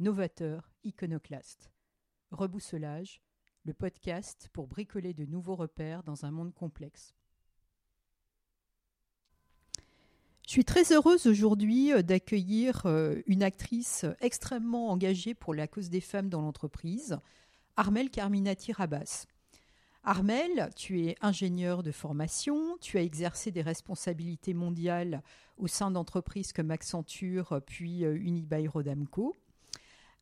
novateurs, iconoclastes. Rebousselage, le podcast pour bricoler de nouveaux repères dans un monde complexe. Je suis très heureuse aujourd'hui euh, d'accueillir euh, une actrice extrêmement engagée pour la cause des femmes dans l'entreprise, Armel Carminati Rabas. Armel, tu es ingénieur de formation, tu as exercé des responsabilités mondiales au sein d'entreprises comme Accenture puis euh, Unibail-Rodamco.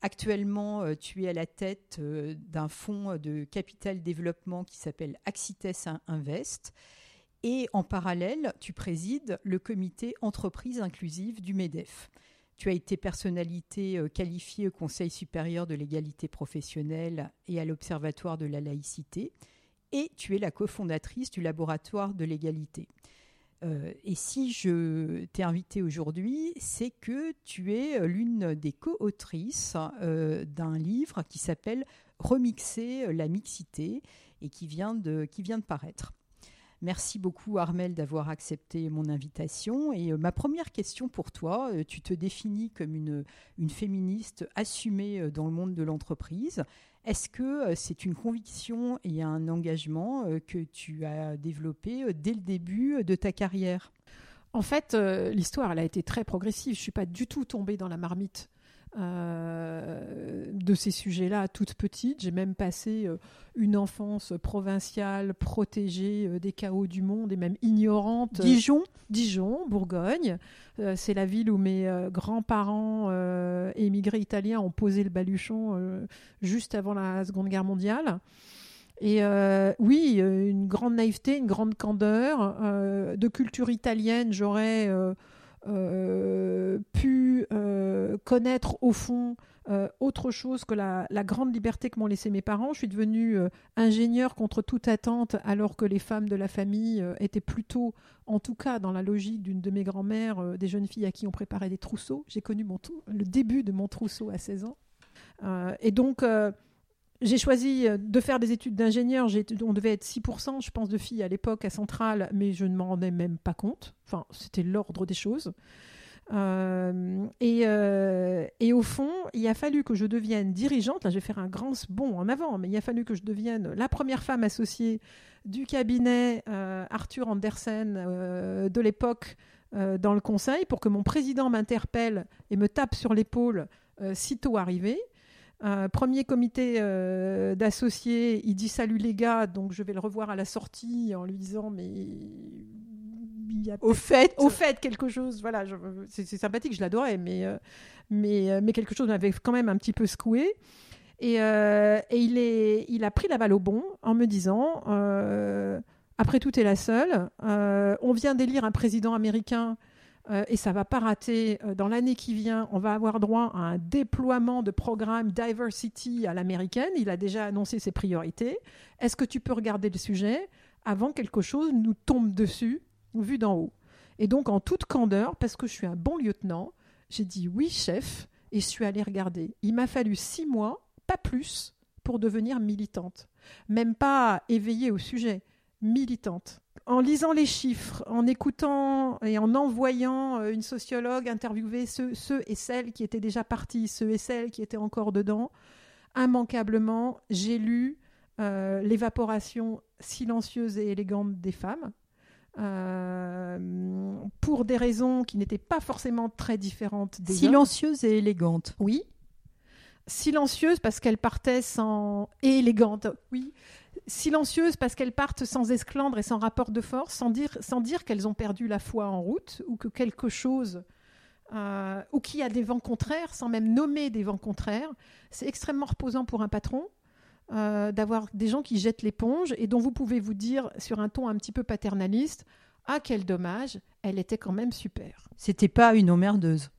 Actuellement, euh, tu es à la tête euh, d'un fonds de capital développement qui s'appelle Axites Invest. Et en parallèle, tu présides le comité entreprise inclusive du MEDEF. Tu as été personnalité euh, qualifiée au Conseil supérieur de l'égalité professionnelle et à l'Observatoire de la laïcité. Et tu es la cofondatrice du laboratoire de l'égalité. Euh, et si je t'ai invité aujourd'hui, c'est que tu es euh, l'une des co-autrices euh, d'un livre qui s'appelle Remixer la mixité et qui vient de, paraître. Merci beaucoup Armel d'avoir accepté mon invitation. Et ma première question pour toi, tu te définis comme une, une féministe assumée dans le monde de l'entreprise. Est-ce que euh, c'est une conviction et un engagement euh, que tu as développé euh, dès le début de ta carrière? En fait, l'histoire, a été très progressive. Je ne suis pas du tout tombée dans la marmite euh, de ces sujets-là toute petite. J'ai même passé euh, une enfance provinciale, protégée euh, des chaos du monde et même ignorante. Dijon Dijon, Bourgogne. c'est la ville où mes grands-parents émigrés italiens ont posé le baluchon juste avant la Seconde Guerre mondiale. Et oui, une grande naïveté, une grande candeur. de culture italienne, j'aurais euh, connaître au fond euh, autre chose que la, grande liberté que m'ont laissé mes parents. Je suis devenue ingénieure contre toute attente alors que les femmes de la famille étaient plutôt, en tout cas dans la logique d'une de mes grand-mères, des jeunes filles à qui on préparait des trousseaux. J'ai connu mon le début de mon trousseau à 16 ans. et donc j'ai choisi euh, de faire des études d'ingénieur. On devait être 6%, je pense, de filles à l'époque à Centrale, mais je ne m'en rendais même pas compte. Enfin, c'était l'ordre des choses. Euh, euh, et, au fond, il a fallu que je devienne dirigeante. Là, je vais faire un grand bond en avant, mais il a fallu que je devienne la première femme associée du cabinet Arthur Andersen de l'époque dans le conseil pour que mon président m'interpelle et me tape sur l'épaule sitôt arrivé premier comité euh, d'associés, il dit salut les gars, donc je vais le revoir à la sortie en lui disant mais il y a au fait, au fait quelque chose. Voilà, c'est sympathique, je l'adorais, mais euh, mais euh, mais quelque chose m'avait quand même un petit peu secoué. Et, et il est, il a pris la balle au bon en me disant après tout, est la seule. on vient d'élire un président américain euh, et ça va pas rater. Euh, dans l'année qui vient, on va avoir droit à un déploiement de programme diversity à l'américaine. Il a déjà annoncé ses priorités. Est-ce que tu peux regarder le sujet avant que quelque chose nous tombe dessus, vu d'en haut Et donc, en toute candeur, parce que je suis un bon lieutenant, j'ai dit oui, chef, et je suis allée regarder. Il m'a fallu six mois, pas plus, pour devenir militante. Même pas éveillée au sujet, militante en lisant les chiffres, en écoutant et en envoyant euh, une sociologue interviewer ceux, et celles qui étaient déjà partis, ceux et celles qui étaient encore dedans, immanquablement, j'ai lu euh, l'évaporation silencieuse et élégante des femmes. Euh, pour des raisons qui n'étaient pas forcément très différentes des Silencieuse et élégante. Oui. Silencieuse parce qu'elle partait sans... Et élégante, oui silencieuses parce qu'elles partent sans esclandre et sans rapport de force, sans dire, sans dire qu'elles ont perdu la foi en route ou que quelque chose euh, ou qu'il y a des vents contraires, sans même nommer des vents contraires. C'est extrêmement reposant pour un patron euh, d'avoir des gens qui jettent l'éponge et dont vous pouvez vous dire sur un ton un petit peu paternaliste Ah, quel dommage, elle était quand même super. C'était pas une emmerdeuse.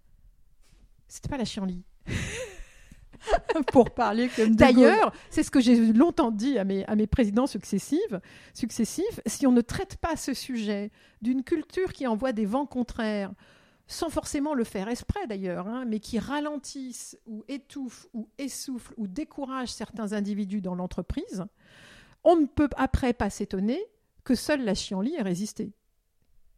C'était pas la chienlit. pour parler comme D'ailleurs, c'est ce que j'ai longtemps dit à mes, à mes présidents successifs, successifs. Si on ne traite pas ce sujet d'une culture qui envoie des vents contraires, sans forcément le faire exprès d'ailleurs, hein, mais qui ralentissent ou étouffent ou essoufflent ou découragent certains individus dans l'entreprise, on ne peut après pas s'étonner que seule la chienlit ait résisté.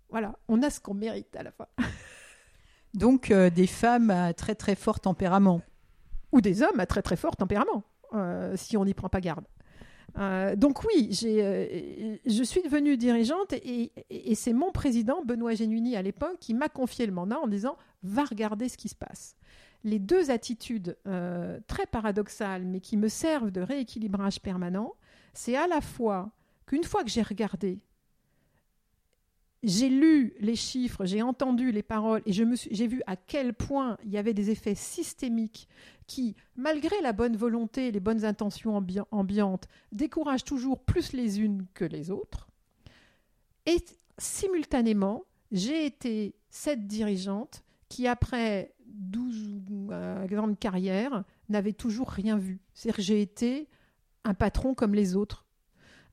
Voilà, on a ce qu'on mérite à la fin. Donc euh, des femmes à très très fort tempérament. Ou des hommes à très très fort tempérament, euh, si on n'y prend pas garde. Euh, donc oui, je suis devenue dirigeante et, c'est mon président, Benoît Genuini, à l'époque, qui m'a confié le mandat en disant « va regarder ce qui se passe ». Les deux attitudes très paradoxales, mais qui me servent de rééquilibrage permanent, c'est à la fois qu'une fois que j'ai regardé j'ai lu les chiffres, j'ai entendu les paroles et j'ai vu à quel point il y avait des effets systémiques qui, malgré la bonne volonté et les bonnes intentions ambiantes, découragent toujours plus les unes que les autres. Et simultanément, j'ai été cette dirigeante qui, après 12 euh, grandes carrières, n'avait toujours rien vu. C'est-à-dire que j'ai été un patron comme les autres.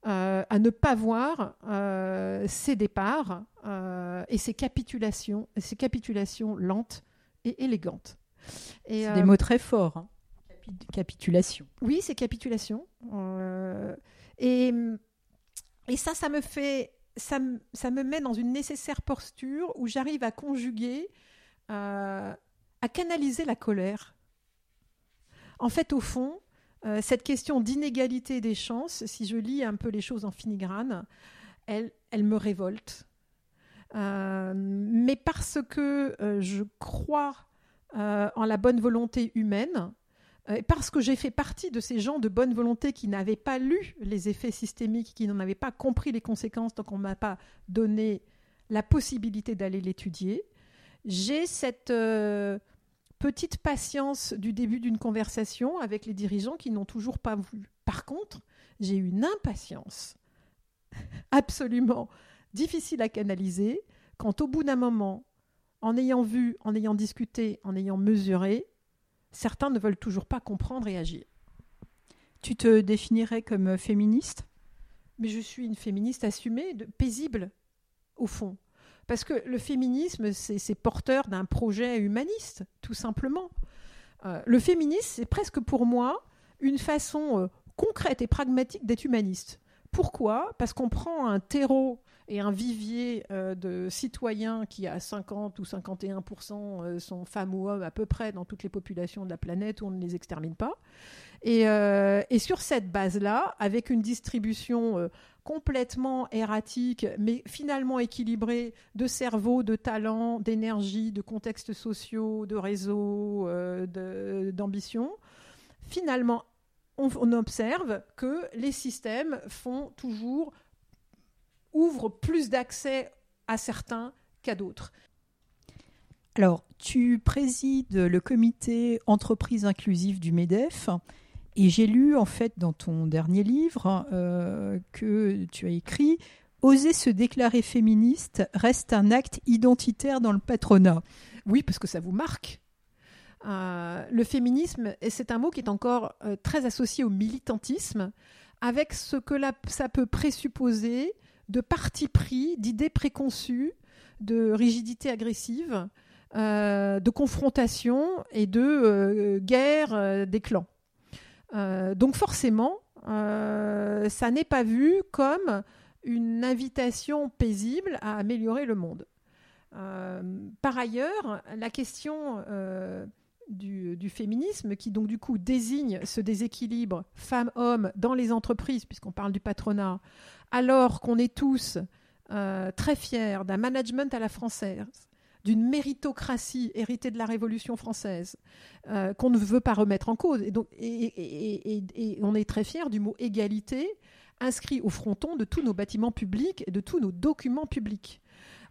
Euh, à ne pas voir euh, ces départs euh, et ces capitulations, ces capitulations lentes et élégantes. C'est des mots très forts. Hein. Capitulation. Oui, c'est capitulation. et, et ça, ça me fait, ça, ça, me met dans une nécessaire posture où j'arrive à conjuguer, à canaliser la colère. En fait, au fond, euh, cette question d'inégalité des chances, si je lis un peu les choses en filigrane, elle, elle me révolte. Euh, mais parce que euh, je crois en la bonne volonté humaine, parce que j'ai fait partie de ces gens de bonne volonté qui n'avaient pas lu les effets systémiques, qui n'en avaient pas compris les conséquences, donc on ne m'a pas donné la possibilité d'aller l'étudier, j'ai cette petite patience du début d'une conversation avec les dirigeants qui n'ont toujours pas vu. Par contre, j'ai une impatience absolument difficile à canaliser quand au bout d'un moment, en ayant vu, en ayant discuté, en ayant mesuré, certains ne veulent toujours pas comprendre et agir. Tu te définirais comme féministe? Mais je suis une féministe assumée, paisible, au fond. Parce que le féminisme, c'est porteur d'un projet humaniste, tout simplement. Euh, le féminisme, c'est presque pour moi une façon euh, concrète et pragmatique d'être humaniste. Pourquoi? Parce qu'on prend un terreau et un vivier euh, de citoyens qui à 50 ou 51% sont femmes ou hommes à peu près dans toutes les populations de la planète où on ne les extermine pas. Et, et sur cette base-là, avec une distribution complètement erratique, mais finalement équilibré de cerveau, de talent, d'énergie, de contextes sociaux, de réseaux, euh, d'ambition, finalement, on, observe que les systèmes font toujours, ouvrent plus d'accès à certains qu'à d'autres. Alors, tu présides le comité entreprise inclusive du MEDEF. Et j'ai lu en fait dans ton dernier livre euh, que tu as écrit Oser se déclarer féministe reste un acte identitaire dans le patronat. Oui, parce que ça vous marque. Euh, le féminisme, c'est un mot qui est encore euh, très associé au militantisme, avec ce que ça peut présupposer de parti pris, d'idées préconçues, de rigidité agressive, de confrontation et de guerre des clans. Euh, donc forcément, euh, ça n'est pas vu comme une invitation paisible à améliorer le monde. Euh, par ailleurs, la question du, féminisme, qui donc du coup désigne ce déséquilibre femmes-hommes dans les entreprises, puisqu'on parle du patronat, alors qu'on est tous très fiers d'un management à la française, d'une méritocratie héritée de la Révolution française euh, qu'on ne veut pas remettre en cause. Et, donc, et, on est très fiers du mot égalité inscrit au fronton de tous nos bâtiments publics et de tous nos documents publics.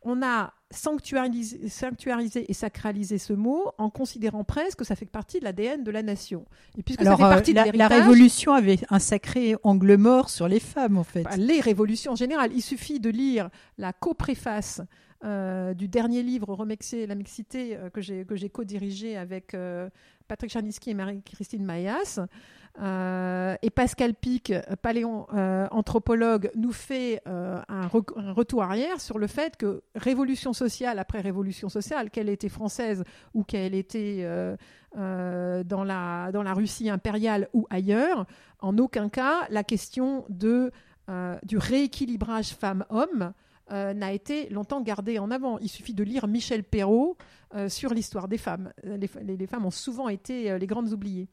On a sanctuarisé, sanctuarisé, et sacralisé ce mot en considérant presque que ça fait partie de l'ADN de la nation. Et puisque ça fait partie euh, la, la, Révolution avait un sacré angle mort sur les femmes, en fait. Bah, les révolutions en général. Il suffit de lire la copréface euh, du dernier livre Remexer la mixité euh, que j'ai co-dirigé avec euh, Patrick Charniski et Marie-Christine Maillas. Euh, et Pascal Pic, paléon euh, anthropologue, nous fait euh, un, retour arrière sur le fait que révolution sociale après révolution sociale, qu'elle était française ou qu'elle était dans, la, Russie impériale ou ailleurs, en aucun cas la question de, du rééquilibrage femmes-hommes n'a été longtemps gardée en avant. Il suffit de lire Michel Perrault sur l'histoire des femmes. Les, les, femmes ont souvent été les grandes oubliées.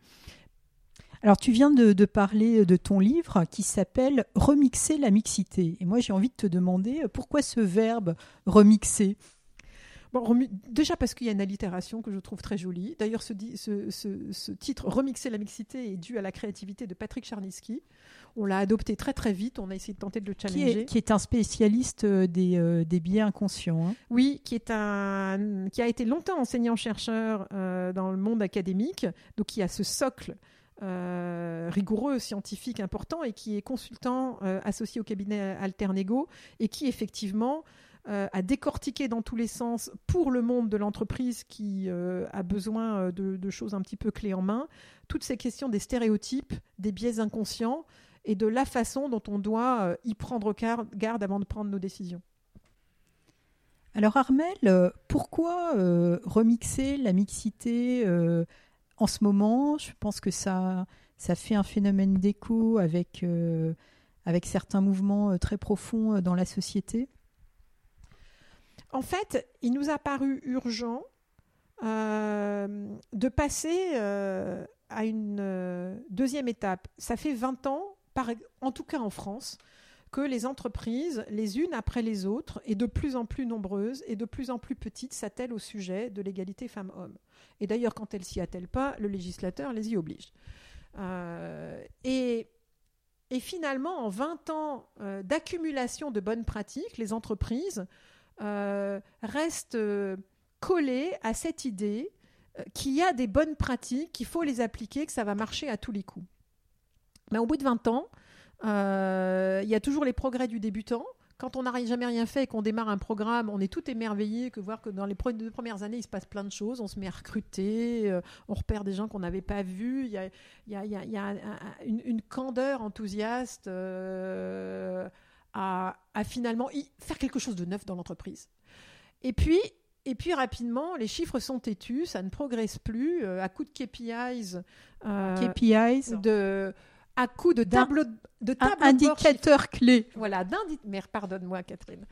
Alors tu viens de, parler de ton livre qui s'appelle Remixer la mixité. Et moi j'ai envie de te demander euh, pourquoi ce verbe remixer? Bon, déjà parce qu'il y a une allitération que je trouve très jolie. D'ailleurs, ce, ce, titre Remixer la mixité est dû à la créativité de Patrick Charniski. On l'a adopté très très vite. On a essayé de tenter de le challenger. Qui est, un spécialiste euh, des, euh, des biais inconscients. Hein. Oui, qui est un qui a été longtemps enseignant chercheur dans le monde académique, donc qui a ce socle euh, rigoureux, scientifique, important, et qui est consultant euh, associé au cabinet Alternego, et qui effectivement euh, a décortiqué dans tous les sens pour le monde de l'entreprise qui a besoin de, choses un petit peu clés en main, toutes ces questions des stéréotypes, des biais inconscients, et de la façon dont on doit y prendre garde avant de prendre nos décisions. Alors Armel, pourquoi remixer la mixité en ce moment? Je pense que ça, ça fait un phénomène d'écho avec, euh, avec certains mouvements euh, très profonds euh, dans la société. En fait, il nous a paru urgent de passer à une deuxième étape. Ça fait 20 ans, en tout cas en France, que les entreprises, les unes après les autres, et de plus en plus nombreuses et de plus en plus petites, s'attellent au sujet de l'égalité femmes-hommes. Et d'ailleurs, quand elles s'y attellent pas, le législateur les y oblige. Euh, et, finalement, en 20 ans euh, d'accumulation de bonnes pratiques, les entreprises euh, restent collées à cette idée qu'il y a des bonnes pratiques, qu'il faut les appliquer, que ça va marcher à tous les coups. Mais au bout de 20 ans, euh, il y a toujours les progrès du débutant. Quand on n'a jamais rien fait et qu'on démarre un programme, on est tout émerveillé que voir que dans les deux premières années, il se passe plein de choses. On se met à recruter, euh, on repère des gens qu'on n'avait pas vus. Il y a, une, candeur enthousiaste euh, à, finalement faire quelque chose de neuf dans l'entreprise. Et puis, et puis rapidement, les chiffres sont têtus, ça ne progresse plus à coup de KPIs, KPIs de à coup de tableau de tableau indicateurs clés. Voilà, pardonne-moi Catherine.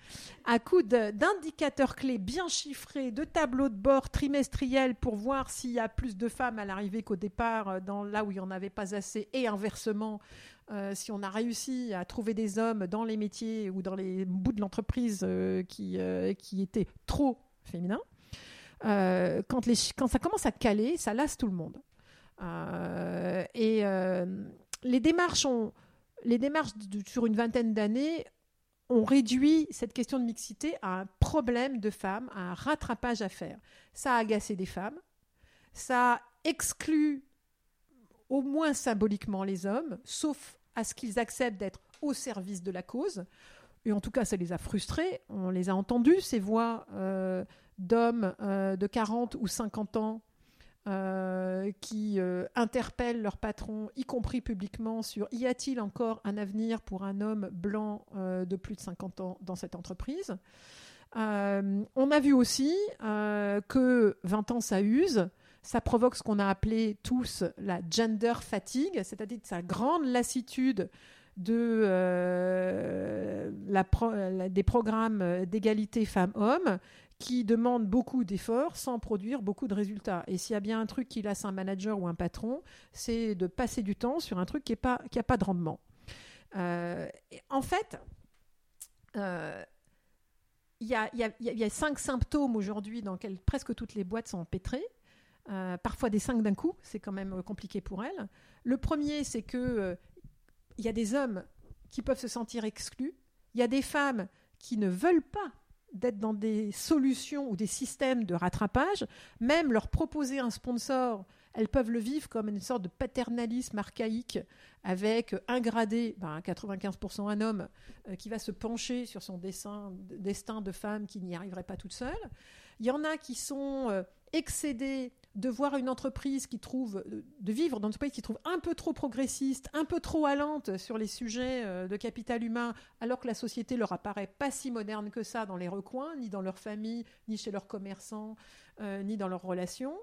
À coup d'indicateurs clés bien chiffrés, de tableaux de bord trimestriels pour voir s'il y a plus de femmes à l'arrivée qu'au départ, euh, dans là où il n'y en avait pas assez, et inversement, euh, si on a réussi à trouver des hommes dans les métiers ou dans les bouts de l'entreprise euh, qui, qui étaient trop féminins. quand, ça commence à caler, ça lasse tout le monde. et les démarches sur une vingtaine d'années ont réduit cette question de mixité à un problème de femmes, à un rattrapage à faire. Ça a agacé des femmes, ça exclut au moins symboliquement les hommes, sauf à ce qu'ils acceptent d'être au service de la cause. Et en tout cas, ça les a frustrés. On les a entendus, ces voix euh, d'hommes euh, de 40 ou 50 ans euh, qui interpellent leur patron, y compris publiquement, sur y a-t-il encore un avenir pour un homme blanc de plus de 50 ans dans cette entreprise On a vu aussi que 20 ans, ça use. Ça provoque ce qu'on a appelé tous la gender fatigue, c'est-à-dire sa grande lassitude de, la des programmes d'égalité femmes-hommes qui demande beaucoup d'efforts sans produire beaucoup de résultats. Et s'il y a bien un truc qui lasse un manager ou un patron, c'est de passer du temps sur un truc qui n'a pas, de rendement. Euh, en fait, euh, il y, a, cinq symptômes aujourd'hui dans lesquels presque toutes les boîtes sont empêtrées. Euh, parfois des cinq d'un coup, c'est quand même compliqué pour elles. Le premier, c'est que il y a des hommes qui peuvent se sentir exclus. Il y a des femmes qui ne veulent pas d'être dans des solutions ou des systèmes de rattrapage, même leur proposer un sponsor, elles peuvent le vivre comme une sorte de paternalisme archaïque avec un gradé, ben 95% un homme, euh, qui va se pencher sur son destin de femme qui n'y arriverait pas toute seule. Il y en a qui sont euh, excédés de voir une entreprise qui trouve, de vivre dans une entreprise qui trouve un peu trop progressiste, un peu trop allante sur les sujets euh, de capital humain, alors que la société leur apparaît pas si moderne que ça dans les recoins, ni dans leur famille, ni chez leurs commerçants, euh, ni dans leurs relations,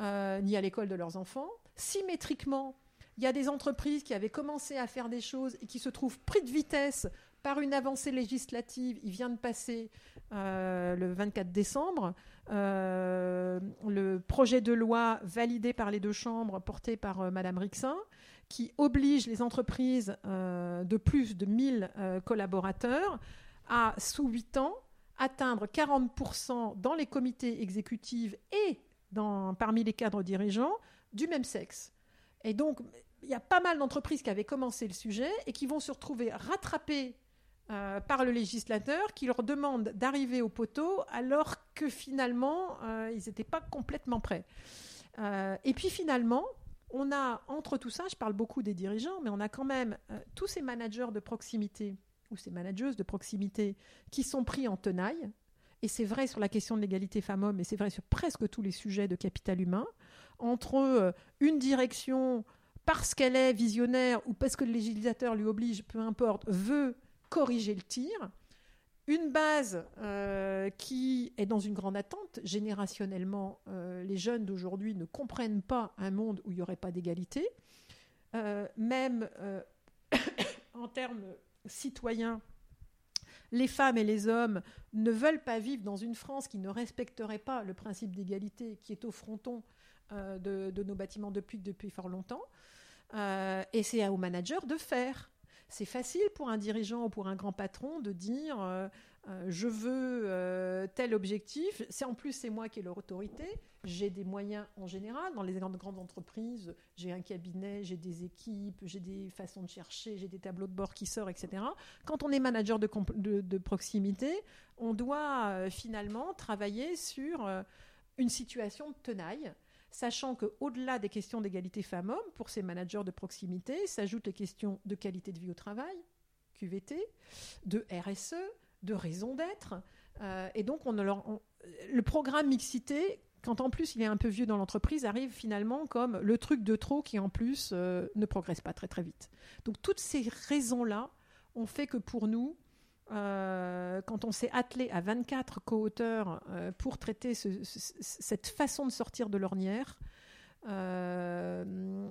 euh, ni à l'école de leurs enfants. Symétriquement, il y a des entreprises qui avaient commencé à faire des choses et qui se trouvent pris de vitesse par une avancée législative. Il vient de passer le 24 décembre euh, le projet de loi validé par les deux chambres, porté par euh, Madame Rixin, qui oblige les entreprises euh, de plus de 1000 collaborateurs à, sous 8 ans, atteindre 40% dans les comités exécutifs et dans, parmi les cadres dirigeants du même sexe. Et donc, il y a pas mal d'entreprises qui avaient commencé le sujet et qui vont se retrouver rattrapées euh, par le législateur qui leur demande d'arriver au poteau alors que finalement, euh, ils n'étaient pas complètement prêts. Euh, et puis finalement, on a entre tout ça, je parle beaucoup des dirigeants, mais on a quand même tous ces managers de proximité ou ces manageuses de proximité qui sont pris en tenaille. Et c'est vrai sur la question de l'égalité femmes-hommes, et c'est vrai sur presque tous les sujets de capital humain, entre une direction parce qu'elle est visionnaire ou parce que le législateur lui oblige, peu importe, veut corriger le tir. Une base euh, qui est dans une grande attente. Générationnellement, euh, les jeunes d'aujourd'hui ne comprennent pas un monde où il n'y aurait pas d'égalité. Euh, même en termes citoyens, les femmes et les hommes ne veulent pas vivre dans une France qui ne respecterait pas le principe d'égalité qui est au fronton de, de, nos bâtiments depuis, depuis fort longtemps. et c'est aux managers de faire. C'est facile pour un dirigeant ou pour un grand patron de dire euh, euh, je veux euh, tel objectif. C'est en plus c'est moi qui ai leur autorité. J'ai des moyens en général dans les grandes, grandes entreprises. J'ai un cabinet, j'ai des équipes, j'ai des façons de chercher, j'ai des tableaux de bord qui sortent, etc. Quand on est manager de proximité, on doit finalement travailler sur une situation de tenaille sachant qu'au-delà des questions d'égalité femmes-hommes, pour ces managers de proximité, s'ajoutent les questions de qualité de vie au travail, QVT, de RSE, de raison d'être. Euh, et donc, on, le programme mixité, quand en plus il est un peu vieux dans l'entreprise, arrive finalement comme le truc de trop qui en plus euh, ne progresse pas très très vite. Donc, toutes ces raisons-là ont fait que pour nous, euh, quand on s'est attelé à 24 co-auteurs euh, pour traiter cette façon de sortir de l'ornière, euh,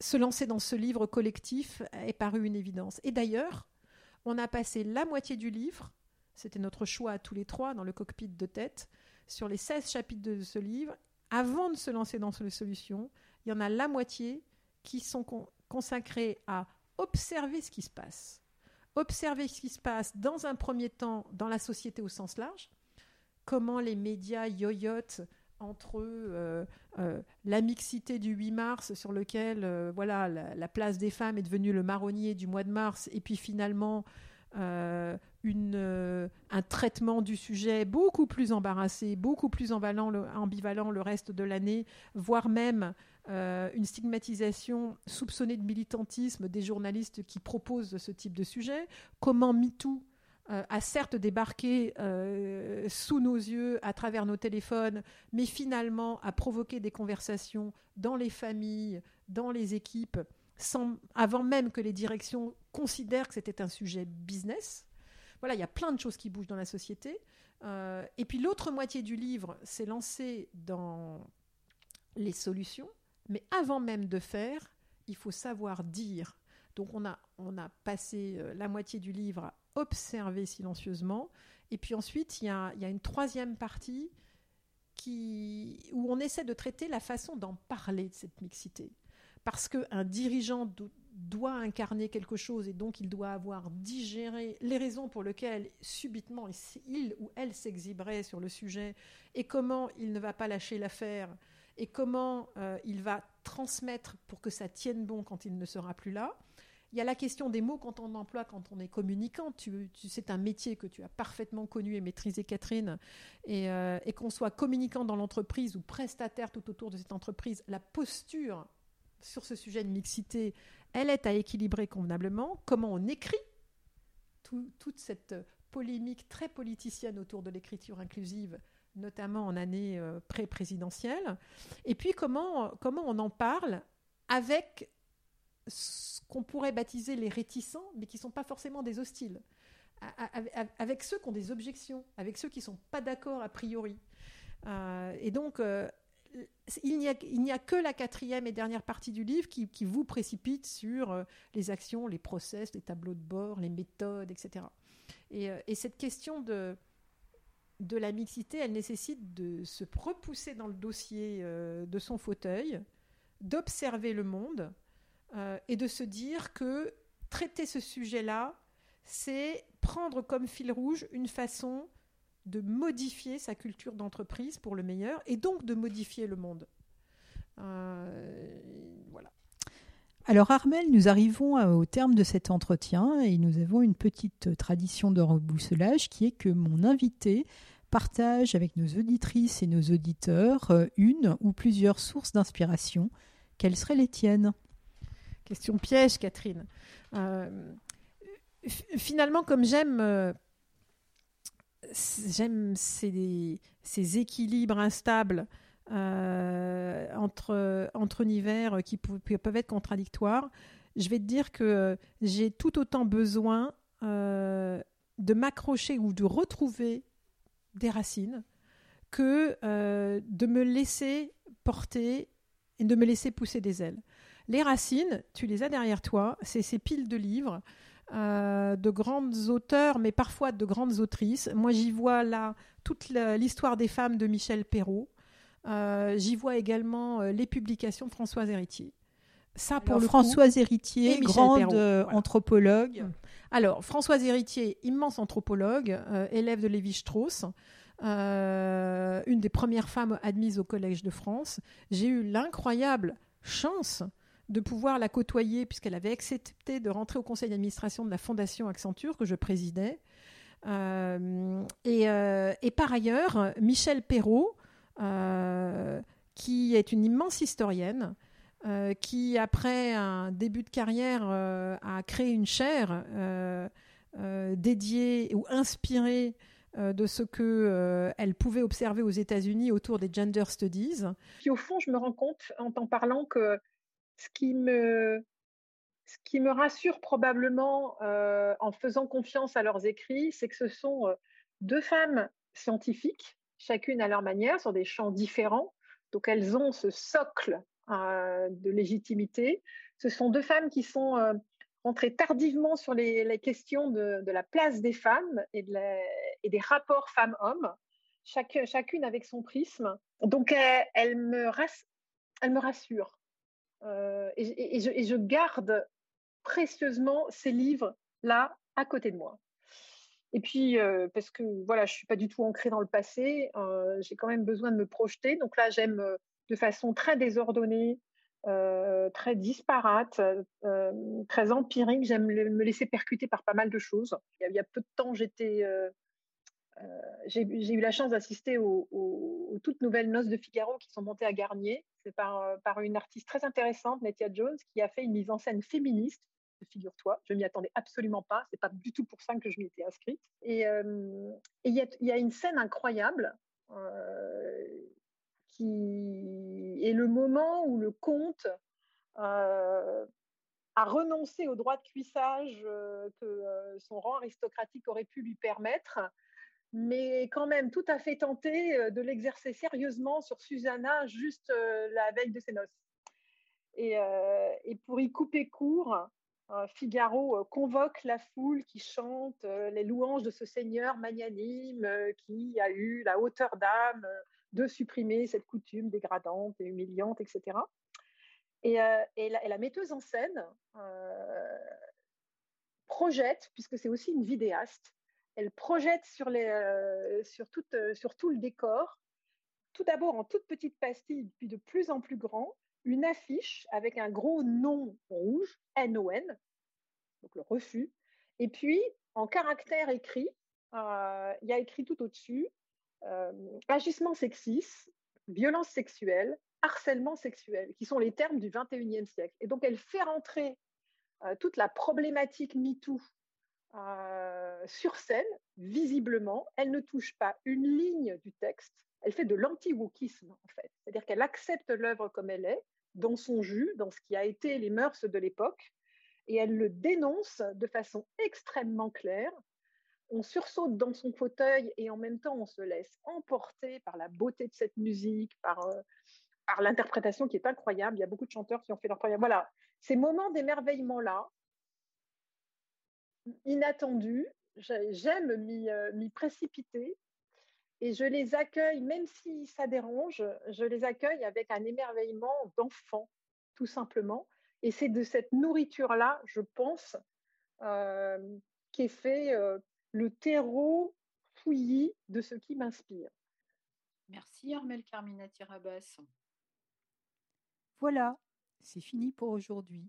se lancer dans ce livre collectif est paru une évidence. Et d'ailleurs, on a passé la moitié du livre, c'était notre choix à tous les trois dans le cockpit de tête, sur les 16 chapitres de ce livre. Avant de se lancer dans cette solution, il y en a la moitié qui sont consacrés à observer ce qui se passe observer ce qui se passe dans un premier temps dans la société au sens large, comment les médias yoyotent entre euh, euh, la mixité du 8 mars sur lequel euh, voilà la, place des femmes est devenue le marronnier du mois de mars et puis finalement un traitement du sujet beaucoup plus embarrassé, beaucoup plus ambivalent le, ambivalent le reste de l'année, voire même euh, une stigmatisation soupçonnée de militantisme des journalistes qui proposent ce type de sujet, comment MeToo euh, a certes débarqué euh, sous nos yeux à travers nos téléphones, mais finalement a provoqué des conversations dans les familles, dans les équipes, sans, avant même que les directions considèrent que c'était un sujet business. Voilà, il y a plein de choses qui bougent dans la société. et puis l'autre moitié du livre s'est lancée dans les solutions, mais avant même de faire, il faut savoir dire. Donc on a, on a passé euh, la moitié du livre à observer silencieusement. Et puis ensuite, il y a, une troisième partie qui, où on essaie de traiter la façon d'en parler de cette mixité. Parce qu'un dirigeant doit incarner quelque chose et donc il doit avoir digéré les raisons pour lesquelles subitement il ou elle s'exhiberait sur le sujet et comment il ne va pas lâcher l'affaire et comment euh, il va transmettre pour que ça tienne bon quand il ne sera plus là. Il y a la question des mots quand on emploie, quand on est communicant. Tu, c'est un métier que tu as parfaitement connu et maîtrisé, Catherine. Euh, et qu'on soit communicant dans l'entreprise ou prestataire tout autour de cette entreprise, la posture sur ce sujet de mixité, elle est à équilibrer convenablement. Comment on écrit toute cette polémique très politicienne autour de l'écriture inclusive notamment en année pré-présidentielle. Et puis comment, comment on en parle avec ce qu'on pourrait baptiser les réticents, mais qui ne sont pas forcément des hostiles, avec ceux qui ont des objections, avec ceux qui ne sont pas d'accord a priori. et donc, il n'y a, que la quatrième et dernière partie du livre qui, vous précipite sur euh, les actions, les process, les tableaux de bord, les méthodes, etc. Euh, et, cette question de, de la mixité, elle nécessite de se repousser dans le dossier euh, de son fauteuil, d'observer le monde et de se dire que traiter ce sujet-là, c'est prendre comme fil rouge une façon de modifier sa culture d'entreprise pour le meilleur et donc de modifier le monde. Euh, voilà. Alors Armel, nous arrivons au terme de cet entretien et nous avons une petite tradition de rebousselage qui est que mon invité partage avec nos auditrices et nos auditeurs euh, une ou plusieurs sources d'inspiration. Quelles seraient les tiennes? Question piège, Catherine. Euh, finalement, comme j'aime j'aime ces, équilibres instables euh, entre, univers qui peuvent être contradictoires. Je vais te dire que j'ai tout autant besoin euh, de m'accrocher ou de retrouver des racines que euh, de me laisser porter et de me laisser pousser des ailes. Les racines, tu les as derrière toi, c'est ces piles de livres euh, de grandes auteurs, mais parfois de grandes autrices. Moi, j'y vois là toute l'histoire des femmes de Michel Perrault. Euh, j'y vois également les publications de Françoise Héritier. Ça, pour le Françoise Héritier, grande anthropologue. Hmm. Alors, Françoise Héritier, immense anthropologue, élève de Lévi-Strauss, une des premières femmes admises au Collège de France. J'ai eu l'incroyable chance de pouvoir la côtoyer, puisqu'elle avait accepté de rentrer au conseil d'administration de la Fondation Accenture, que je présidais. Euh, euh, et, par ailleurs, Michel Perrault, euh, qui est une immense historienne, qui, après un début de carrière, a créé une chaire dédiée ou inspirée de ce que elle pouvait observer aux États-Unis autour des gender studies. Puis au fond, je me rends compte en t'en parlant que ce qui me, ce qui me rassure probablement euh, en faisant confiance à leurs écrits, c'est que ce sont euh, deux femmes scientifiques, chacune à leur manière, sur des champs différents. Donc elles ont ce socle euh, de légitimité. Ce sont deux femmes qui sont rentrées tardivement sur les, questions de, la place des femmes et, des rapports femmes-hommes, chacune avec son prisme. Donc me, elles me rassurent. Euh, et, je, garde précieusement ces livres-là à côté de moi. Et puis, euh, parce que voilà, je ne suis pas du tout ancrée dans le passé, euh, j'ai quand même besoin de me projeter. Donc là, j'aime de façon très désordonnée, très disparate, très empirique. J'aime me laisser percuter par pas mal de choses. Il y a, peu de temps, euh, j'ai eu la chance d'assister aux, toutes nouvelles noces de Figaro qui sont montées à Garnier. C'est par, euh, une artiste très intéressante, Netia Jones, qui a fait une mise en scène féministe figure-toi. Je m'y attendais absolument pas. C'est pas du tout pour ça que je m'y étais inscrite. Et euh, il y, a une scène incroyable qui est le moment où le comte a renoncé au droit de cuissage que son rang aristocratique aurait pu lui permettre mais quand même tout à fait tenté euh, de l'exercer sérieusement sur Susanna juste euh, la veille de ses noces. Et, euh, pour y couper court, Figaro convoque la foule qui chante les louanges de ce seigneur magnanime qui a eu la hauteur d'âme de supprimer cette coutume dégradante et humiliante, etc. Et, et, la, metteuse en scène projette, puisque c'est aussi une vidéaste, elle projette euh, euh, sur tout le décor, tout d'abord en toute petite pastille, puis de plus en plus grand, une affiche avec un gros nom rouge, NON, donc le refus, et puis en caractère écrit, euh, il y a écrit tout au-dessus agissement sexiste, violence sexuelle, harcèlement sexuel, qui sont les termes du 21e siècle. Et donc elle fait rentrer toute la problématique MeToo sur scène, visiblement. Elle ne touche pas une ligne du texte. Elle fait de l'anti-wokisme, en fait. C'est-à-dire qu'elle accepte l'œuvre comme elle est, dans son jus, dans ce qui a été les mœurs de l'époque, et elle le dénonce de façon extrêmement claire. On sursaute dans son fauteuil et en même temps on se laisse emporter par la beauté de cette musique, par, euh, l'interprétation qui est incroyable. Il y a beaucoup de chanteurs qui ont fait leur. Voilà, ces moments d'émerveillement-là, inattendus, j'aime euh, m'y précipiter et je les accueille, même si ça dérange, je les accueille avec un émerveillement d'enfant, tout simplement. Et c'est de cette nourriture-là, je pense, euh, qu'est fait euh, le terreau fouillis de ce qui m'inspire. Merci Armel Carminati Rabas. Voilà, c'est fini pour aujourd'hui.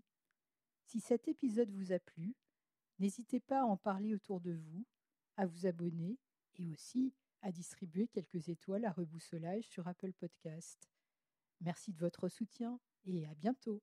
Si cet épisode vous a plu, n'hésitez pas à en parler autour de vous, à vous abonner et aussi à distribuer quelques étoiles à reboussolage sur Apple Podcast. Merci de votre soutien et à bientôt.